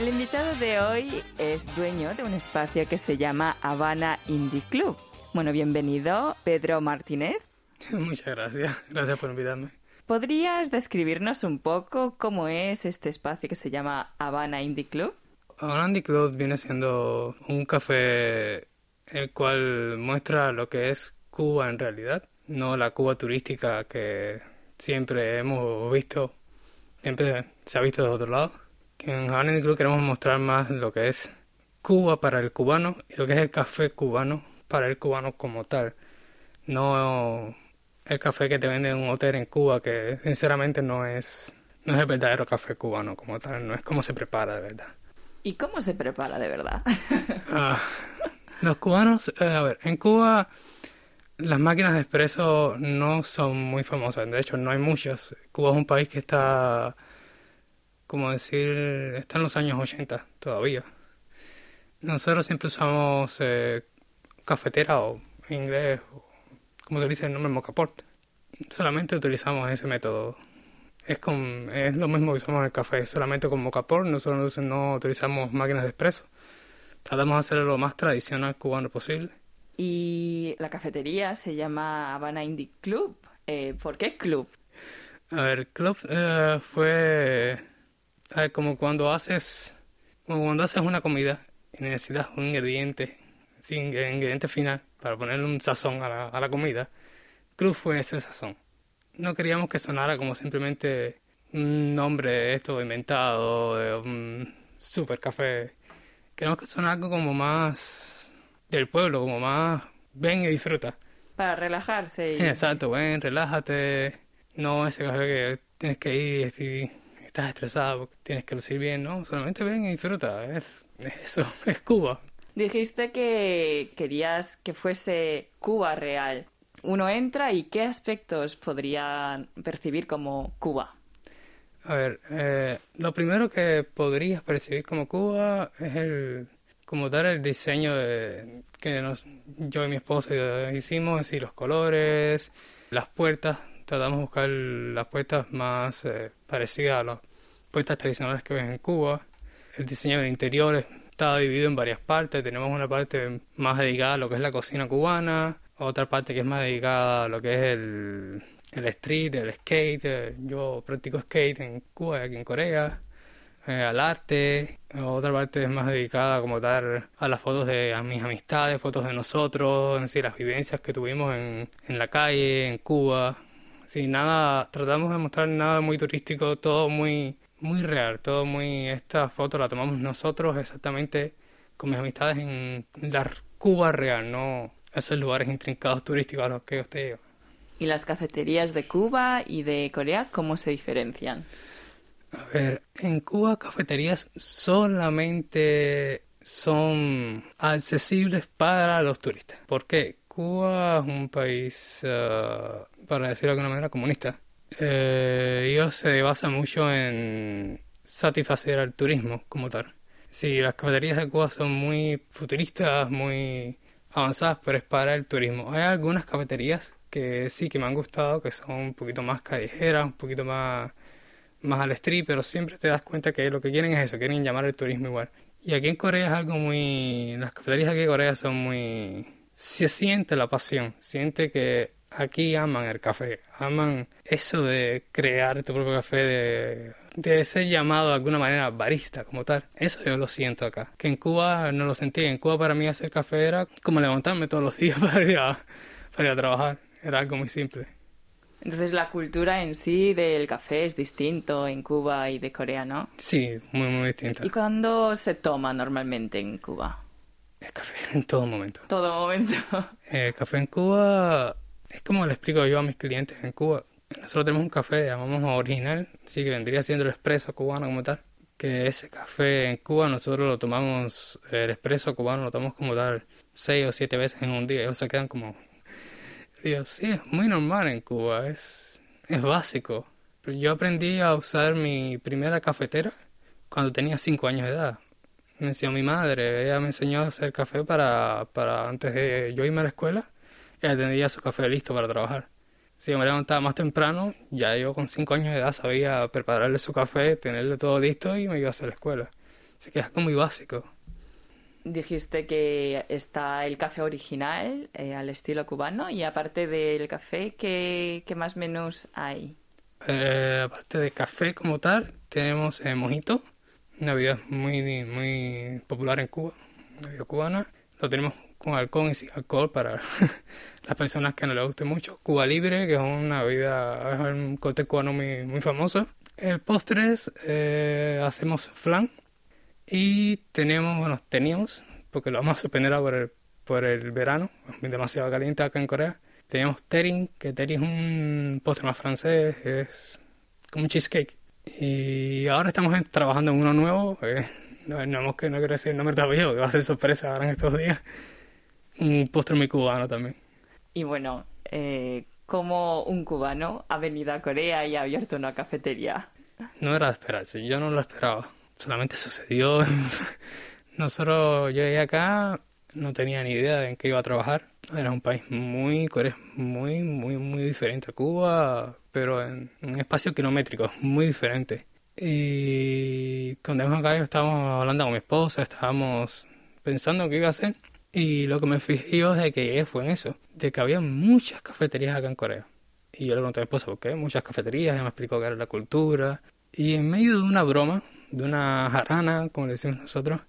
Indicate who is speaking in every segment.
Speaker 1: El invitado de hoy es dueño de un espacio que se llama Habana Indie Club. Bueno, bienvenido, Pedro Martínez.
Speaker 2: Muchas gracias, gracias por invitarme.
Speaker 1: ¿Podrías describirnos un poco cómo es este espacio que se llama Habana Indie Club?
Speaker 2: Habana Indie Club viene siendo un café el cual muestra lo que es Cuba en realidad, no la Cuba turística que siempre hemos visto, siempre se ha visto de otro lado. Que en Indie Club queremos mostrar más lo que es Cuba para el cubano y lo que es el café cubano para el cubano como tal. No el café que te venden en un hotel en Cuba, que sinceramente no es, no es el verdadero café cubano como tal, no es como se prepara de verdad.
Speaker 1: ¿Y cómo se prepara de verdad?
Speaker 2: Ah, los cubanos, eh, a ver, en Cuba las máquinas de expreso no son muy famosas, de hecho no hay muchas. Cuba es un país que está, como decir, está en los años 80 todavía. Nosotros siempre usamos eh, cafetera o en inglés, como se dice el nombre, mocaport. Solamente utilizamos ese método. Es, con, es lo mismo que usamos en el café, solamente con mocaport. Nosotros no utilizamos máquinas de expreso. Tratamos de hacerlo lo más tradicional cubano posible.
Speaker 1: Y la cafetería se llama Habana Indie Club. Eh, ¿Por qué club?
Speaker 2: A ver, club eh, fue a ver, como cuando haces como cuando haces una comida y necesitas un ingrediente, sin ingrediente final para ponerle un sazón a la, a la comida. Club fue ese sazón. No queríamos que sonara como simplemente un nombre esto inventado, de un super café. Queremos que sonara algo como más del pueblo, como más ven y disfruta.
Speaker 1: Para relajarse. Y...
Speaker 2: Exacto, ven, relájate. No ese café que tienes que ir y estás estresado porque tienes que lucir bien, no. Solamente ven y disfruta. Es, es eso, es Cuba.
Speaker 1: Dijiste que querías que fuese Cuba real. Uno entra y qué aspectos podría percibir como Cuba.
Speaker 2: A ver, eh, lo primero que podrías percibir como Cuba es el como dar el diseño de, que nos, yo y mi esposa hicimos, decir, los colores, las puertas. Tratamos de buscar las puertas más eh, parecidas a las puertas tradicionales que ves en Cuba. El diseño del interior está dividido en varias partes. Tenemos una parte más dedicada a lo que es la cocina cubana, otra parte que es más dedicada a lo que es el, street, el skate. Yo practico skate en Cuba y aquí en Corea. Eh, al arte, otra parte es más dedicada como dar a las fotos de mis amistades, fotos de nosotros, en decir, las vivencias que tuvimos en, en la calle, en Cuba. Sí, nada, tratamos de mostrar nada muy turístico, todo muy muy real, todo muy... Esta foto la tomamos nosotros exactamente con mis amistades en la Cuba real, no esos lugares intrincados turísticos a los que usted lleva.
Speaker 1: ¿Y las cafeterías de Cuba y de Corea cómo se diferencian?
Speaker 2: A ver, en Cuba cafeterías solamente son accesibles para los turistas. ¿Por qué? Cuba es un país, uh, para decirlo de alguna manera, comunista. Eh, ellos se basan mucho en satisfacer al turismo como tal. Sí, las cafeterías de Cuba son muy futuristas, muy avanzadas, pero es para el turismo. Hay algunas cafeterías que sí que me han gustado, que son un poquito más callejeras, un poquito más, más al street, pero siempre te das cuenta que lo que quieren es eso, quieren llamar al turismo igual. Y aquí en Corea es algo muy... Las cafeterías aquí en Corea son muy... Se siente la pasión, siente que aquí aman el café, aman eso de crear tu propio café, de, de, ser llamado de alguna manera barista como tal. Eso yo lo siento acá. Que en Cuba no lo sentí. En Cuba para mí hacer café era como levantarme todos los días para ir a, para ir a trabajar. Era algo muy simple.
Speaker 1: Entonces la cultura en sí del café es distinto en Cuba y de Corea, ¿no?
Speaker 2: Sí, muy, muy distinto.
Speaker 1: ¿Y cuándo se toma normalmente en Cuba?
Speaker 2: El café en todo momento.
Speaker 1: Todo momento.
Speaker 2: El café en Cuba es como le explico yo a mis clientes en Cuba. Nosotros tenemos un café, llamamos original, sí que vendría siendo el expreso cubano como tal. Que ese café en Cuba nosotros lo tomamos, el expreso cubano lo tomamos como tal seis o siete veces en un día. Ellos se quedan como... Digo, sí, es muy normal en Cuba, es, es básico. Yo aprendí a usar mi primera cafetera cuando tenía cinco años de edad. Me enseñó mi madre, ella me enseñó a hacer café para, para antes de yo irme a la escuela ella tendría su café listo para trabajar. Si yo me levantaba más temprano, ya yo con cinco años de edad sabía prepararle su café, tenerle todo listo y me iba a hacer la escuela. Así que es algo muy básico.
Speaker 1: Dijiste que está el café original eh, al estilo cubano y aparte del café, ¿qué, qué más menús hay?
Speaker 2: Eh, aparte de café como tal, tenemos eh, mojito, bebida muy, muy popular en Cuba, bebida cubana. Lo tenemos con alcohol y sin alcohol para las personas que no les guste mucho. Cuba Libre, que es una es un cóctel cubano muy, muy famoso. Eh, postres, eh, hacemos flan y tenemos, bueno, teníamos, porque lo vamos a suspender por el, por el verano, es demasiado caliente acá en Corea. Teníamos terin, que terin es un postre más francés, es como un cheesecake. Y ahora estamos trabajando en uno nuevo, eh, no, no, que no quiero decir el nombre todavía, porque va a ser sorpresa ahora en estos días un postre muy cubano también.
Speaker 1: Y bueno, eh, ¿cómo un cubano ha venido a Corea y ha abierto una cafetería?
Speaker 2: No era de esperarse, yo no lo esperaba. Solamente sucedió. Nosotros, yo llegué acá, no tenía ni idea de en qué iba a trabajar. Era un país muy, muy, muy, muy diferente a Cuba, pero en un espacio kilométrico, muy diferente. Y cuando acá estábamos hablando con mi esposa, estábamos pensando qué iba a hacer. Y lo que me fijé yo de que llegué fue en eso, de que había muchas cafeterías acá en Corea. Y yo le pregunté a mi esposa por qué, muchas cafeterías, ella me explicó que era la cultura. Y en medio de una broma, de una jarana, como le decimos nosotros,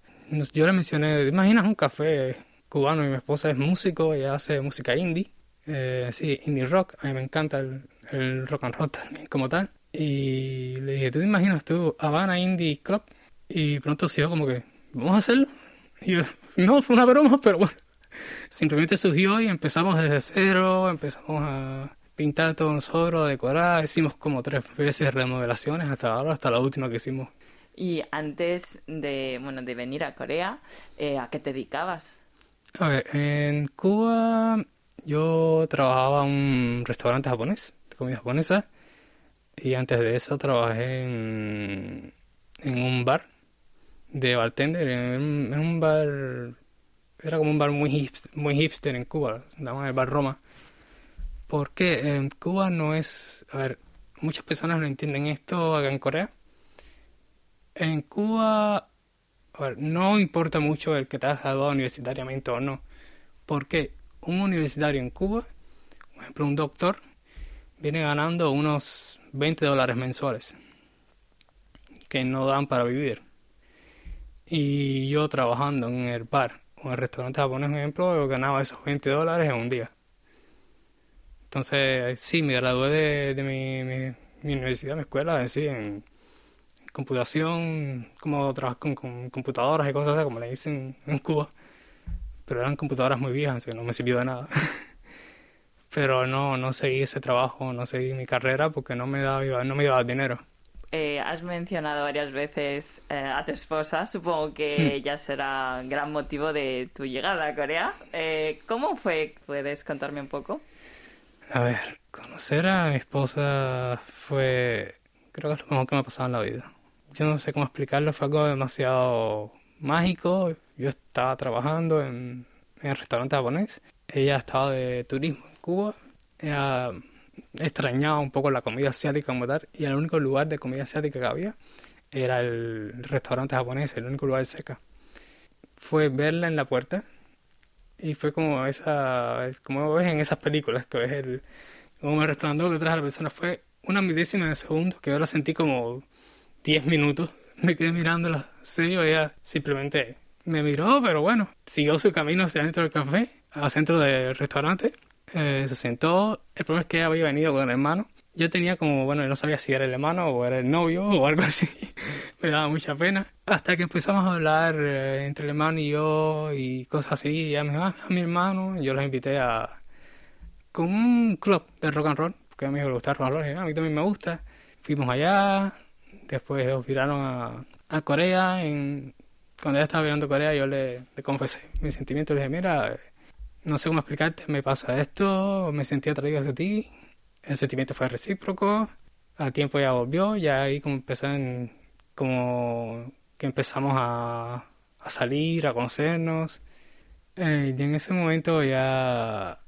Speaker 2: yo le mencioné, imaginas un café cubano y mi esposa es músico, ella hace música indie, eh, sí, indie rock, a mí me encanta el, el rock and roll como tal. Y le dije, ¿tú te imaginas tú Habana Indie Club? Y pronto se como que, ¿vamos a hacerlo? Y yo, no, fue una broma, pero bueno. Simplemente surgió y empezamos desde cero, empezamos a pintar todo nosotros, a decorar, hicimos como tres veces remodelaciones hasta ahora, hasta la última que hicimos.
Speaker 1: Y antes de, bueno, de venir a Corea, eh, ¿a qué te dedicabas?
Speaker 2: A ver, en Cuba yo trabajaba en un restaurante japonés, de comida japonesa, y antes de eso trabajé en, un bar de bartender en, un bar, era como un bar muy hipster, muy hipster en Cuba, llamaban el bar Roma. Porque en Cuba no es, a ver, muchas personas no entienden esto acá en Corea. En Cuba, no importa mucho el que te has graduado universitariamente o no. Porque un universitario en Cuba, por ejemplo, un doctor, viene ganando unos 20 dólares mensuales que no dan para vivir. Y yo trabajando en el bar o en el restaurante japonés, por ejemplo, ganaba esos 20 dólares en un día. Entonces, sí, me gradué de, mi, universidad, mi escuela, en sí, computación, como trabajar con, computadoras y cosas así, como le dicen en Cuba. Pero eran computadoras muy viejas, así que no me sirvió de nada. Pero no, no seguí ese trabajo, no seguí mi carrera porque no me daba, no me daba dinero.
Speaker 1: Eh, has mencionado varias veces eh, a tu esposa, supongo que hmm. ya será gran motivo de tu llegada a Corea. Eh, ¿Cómo fue? ¿Puedes contarme un poco?
Speaker 2: A ver, conocer a mi esposa fue, creo que es lo mejor que me ha pasado en la vida. Yo no sé cómo explicarlo, fue algo demasiado mágico. Yo estaba trabajando en, en el restaurante japonés, ella estaba de turismo en Cuba. Ella extrañaba un poco la comida asiática como tal y el único lugar de comida asiática que había era el restaurante japonés, el único lugar seca. Fue verla en la puerta y fue como esa, como ves en esas películas que ves el, como el resplandor detrás de la persona. Fue una milésima de segundo que yo la sentí como 10 minutos. Me quedé mirándola serio, ella simplemente me miró, pero bueno, siguió su camino hacia dentro del café, al centro del restaurante eh, se sentó. El problema es que había venido con el hermano. Yo tenía como, bueno, no sabía si era el hermano o era el novio o algo así. Me daba mucha pena. Hasta que empezamos a hablar eh, entre el hermano y yo y cosas así. Y ella me dijo, ah, a mi hermano. Yo los invité a. con un club de rock and roll. Porque a mí me gusta rock and roll. Y, ah, a mí también me gusta. Fuimos allá. Después viraron a, Corea. Cuando ella estaba mirando Corea, yo le, confesé mis sentimientos. Le dije, mira no sé cómo explicarte, me pasa esto, me sentí atraído hacia ti, el sentimiento fue recíproco, al tiempo ya volvió, ya ahí como empezó como que empezamos a, a salir, a conocernos, eh, y en ese momento ya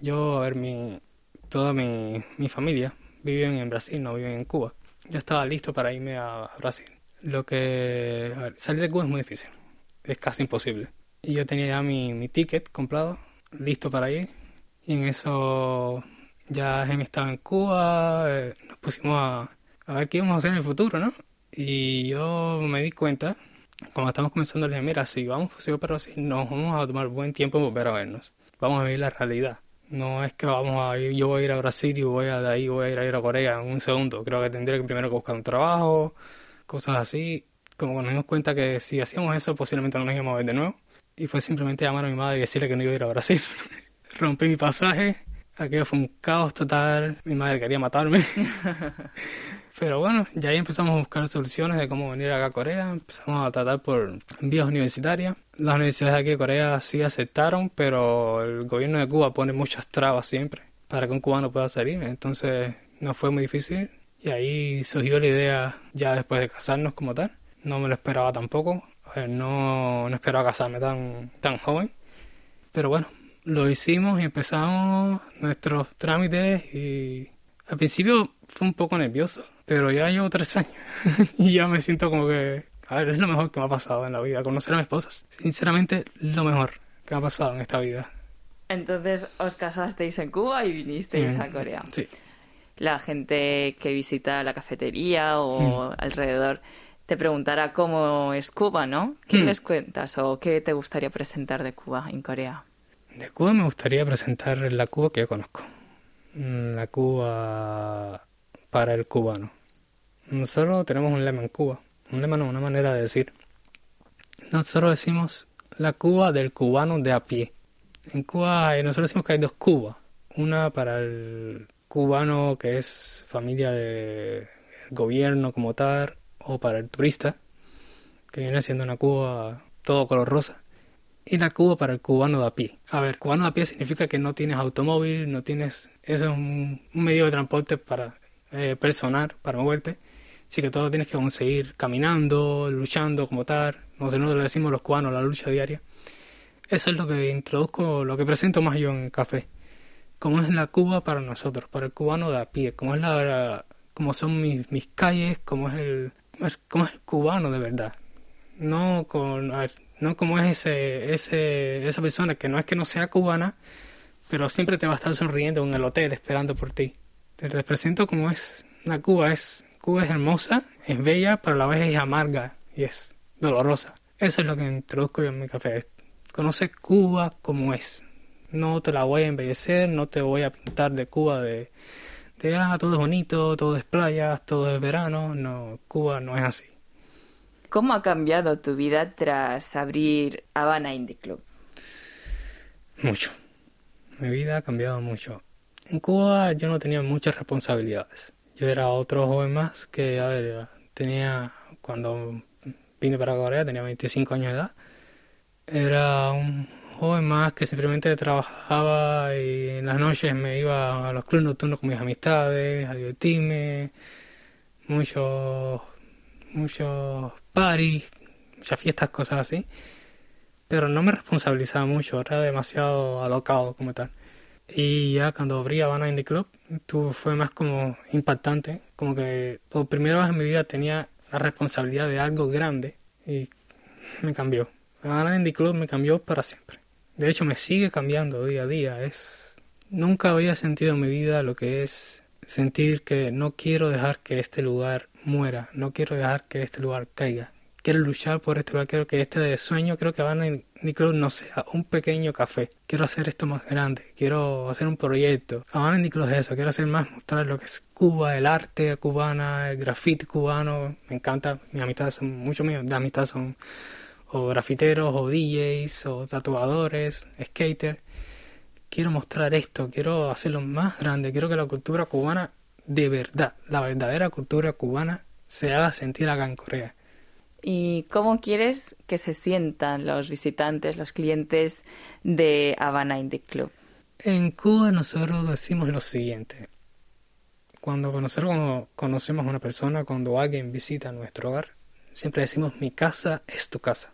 Speaker 2: yo, a ver, mi, toda mi, mi familia viven en Brasil, no viven en Cuba. Yo estaba listo para irme a Brasil. Lo que... a ver, salir de Cuba es muy difícil. Es casi imposible. Y yo tenía ya mi, mi ticket comprado, listo para ir. Y en eso ya Gemi estaba en Cuba, eh, nos pusimos a, a ver qué íbamos a hacer en el futuro, ¿no? Y yo me di cuenta, cuando estamos comenzando, le dije, mira, si vamos si pero así, nos vamos a tomar buen tiempo en volver a vernos. Vamos a ver la realidad. No es que vamos a ir, yo voy a ir a Brasil y voy a de ahí voy a ir a, ir a Corea en un segundo. Creo que tendría que primero buscar un trabajo, cosas así. Como que nos dimos cuenta que si hacíamos eso, posiblemente no nos íbamos a ver de nuevo. Y fue simplemente llamar a mi madre y decirle que no iba a ir a Brasil. Rompí mi pasaje. Aquello fue un caos total. Mi madre quería matarme. Pero bueno, ya ahí empezamos a buscar soluciones de cómo venir acá a Corea. Empezamos a tratar por vías universitarias. Las universidades de aquí de Corea sí aceptaron, pero el gobierno de Cuba pone muchas trabas siempre para que un cubano pueda salir. Entonces no fue muy difícil. Y ahí surgió la idea ya después de casarnos como tal. No me lo esperaba tampoco. Ver, no, no esperaba casarme tan, tan joven. Pero bueno, lo hicimos y empezamos nuestros trámites y al principio fue un poco nervioso, pero ya llevo tres años y ya me siento como que, a ver, es lo mejor que me ha pasado en la vida, conocer a mi esposa. Sinceramente, lo mejor que me ha pasado en esta vida.
Speaker 1: Entonces os casasteis en Cuba y vinisteis
Speaker 2: Mm,
Speaker 1: a Corea.
Speaker 2: Sí.
Speaker 1: La gente que visita la cafetería o alrededor te preguntará cómo es Cuba, ¿no? ¿Qué
Speaker 2: Mm.
Speaker 1: les cuentas o qué te gustaría presentar de Cuba en Corea?
Speaker 2: De Cuba me gustaría presentar la Cuba que yo conozco. Mm, La Cuba para el cubano. Nosotros tenemos un lema en Cuba. Un lema no, una manera de decir. Nosotros decimos la Cuba del cubano de a pie. En Cuba eh, nosotros decimos que hay dos Cubas. Una para el cubano que es familia del gobierno como tal, o para el turista, que viene siendo una Cuba todo color rosa y la Cuba para el cubano de a pie. A ver, cubano de a pie significa que no tienes automóvil, no tienes... Eso es un, un medio de transporte para eh, personal, para moverte. Así que todo lo tienes que conseguir caminando, luchando como tal. Nosotros le decimos los cubanos la lucha diaria. Eso es lo que introduzco, lo que presento más yo en el café. Cómo es la Cuba para nosotros, para el cubano de a pie. Cómo es la, cómo son mis, mis calles, cómo es el, cómo es el cubano de verdad. No con, a ver, no como es ese, ese, esa persona que no es que no sea cubana, pero siempre te va a estar sonriendo en el hotel esperando por ti. Te represento como es la Cuba, es Cuba es hermosa, es bella, pero a la vez es amarga y es dolorosa. Eso es lo que introduzco yo en mi café. Conoce Cuba como es. No te la voy a embellecer, no te voy a pintar de Cuba de, de ah, todo es bonito, todo es playas, todo es verano. No, Cuba no es así.
Speaker 1: ¿Cómo ha cambiado tu vida tras abrir Habana Indie Club?
Speaker 2: Mucho. Mi vida ha cambiado mucho. En Cuba yo no tenía muchas responsabilidades. Yo era otro joven más que, a ver, tenía, cuando vine para Corea tenía 25 años de edad. Era un joven más que simplemente trabajaba y en las noches me iba a los clubes nocturnos con mis amistades, a divertirme. Muchos, muchos parties, muchas fiestas, cosas así pero no me responsabilizaba mucho, era demasiado alocado como tal. Y ya cuando abrí Habana Indie Club, tú fue más como impactante, como que por primera vez en mi vida tenía la responsabilidad de algo grande y me cambió. Habana Indie Club me cambió para siempre. De hecho, me sigue cambiando día a día. Es nunca había sentido en mi vida lo que es sentir que no quiero dejar que este lugar muera, no quiero dejar que este lugar caiga. Quiero luchar por este lugar, quiero que este sueño, creo que Habana Indie Club no sea un pequeño café, quiero hacer esto más grande, quiero hacer un proyecto. Habana Indie Club es eso, quiero hacer más, mostrar lo que es Cuba, el arte cubana, el graffiti cubano, me encanta, mis amistades son, muchos míos. De amistad son o grafiteros, o DJs, o tatuadores, skaters. Quiero mostrar esto, quiero hacerlo más grande, quiero que la cultura cubana, de verdad, la verdadera cultura cubana, se haga sentir acá en Corea.
Speaker 1: ¿Y cómo quieres que se sientan los visitantes, los clientes de Habana Indie Club?
Speaker 2: En Cuba nosotros decimos lo siguiente. Cuando nosotros conocemos a una persona, cuando alguien visita nuestro hogar, siempre decimos mi casa es tu casa.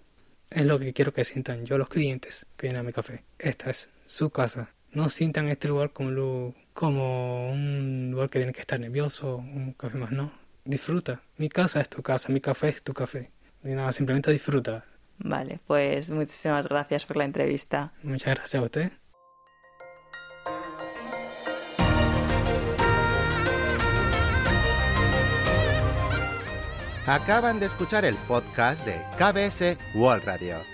Speaker 2: Es lo que quiero que sientan yo los clientes que vienen a mi café. Esta es su casa. No sientan este lugar como, lo, como un lugar que tienen que estar nervioso, un café más no. disfruta. Mi casa es tu casa, mi café es tu café. Y nada, simplemente disfruta.
Speaker 1: Vale, pues muchísimas gracias por la entrevista.
Speaker 2: Muchas gracias a usted.
Speaker 3: Acaban de escuchar el podcast de KBS World Radio.